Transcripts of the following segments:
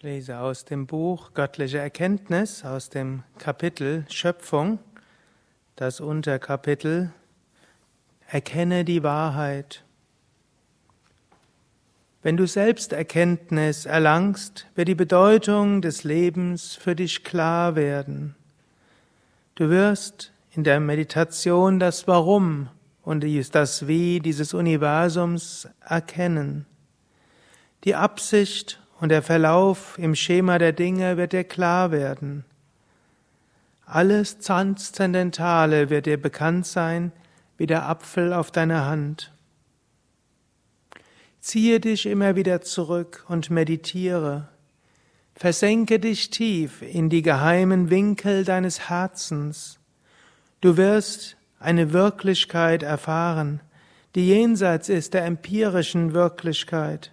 Ich lese aus dem Buch Göttliche Erkenntnis, aus dem Kapitel Schöpfung, das Unterkapitel Erkenne die Wahrheit. Wenn du Selbsterkenntnis erlangst, wird die Bedeutung des Lebens für dich klar werden. Du wirst in der Meditation das Warum und das Wie dieses Universums erkennen. Die Absicht und der Verlauf im Schema der Dinge wird dir klar werden. Alles Transzendentale wird dir bekannt sein, wie der Apfel auf deiner Hand. Ziehe dich immer wieder zurück und meditiere. Versenke dich tief in die geheimen Winkel deines Herzens. Du wirst eine Wirklichkeit erfahren, die jenseits ist der empirischen Wirklichkeit.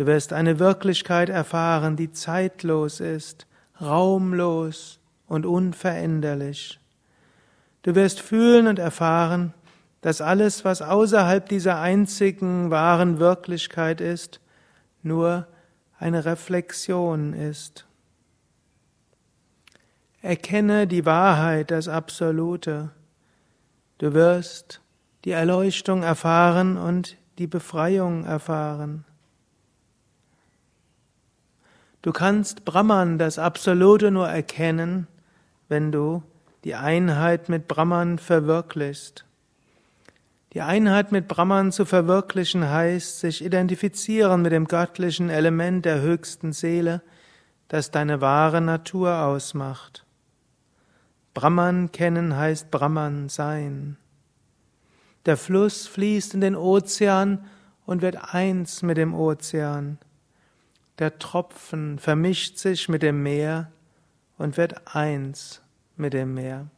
Du wirst eine Wirklichkeit erfahren, die zeitlos ist, raumlos und unveränderlich. Du wirst fühlen und erfahren, dass alles, was außerhalb dieser einzigen wahren Wirklichkeit ist, nur eine Reflexion ist. Erkenne die Wahrheit, das Absolute. Du wirst die Erleuchtung erfahren und die Befreiung erfahren. Du kannst Brahman, das Absolute, nur erkennen, wenn du die Einheit mit Brahman verwirklichst. Die Einheit mit Brahman zu verwirklichen heißt, sich identifizieren mit dem göttlichen Element der höchsten Seele, das deine wahre Natur ausmacht. Brahman kennen heißt Brahman sein. Der Fluss fließt in den Ozean und wird eins mit dem Ozean. Der Tropfen vermischt sich mit dem Meer und wird eins mit dem Meer.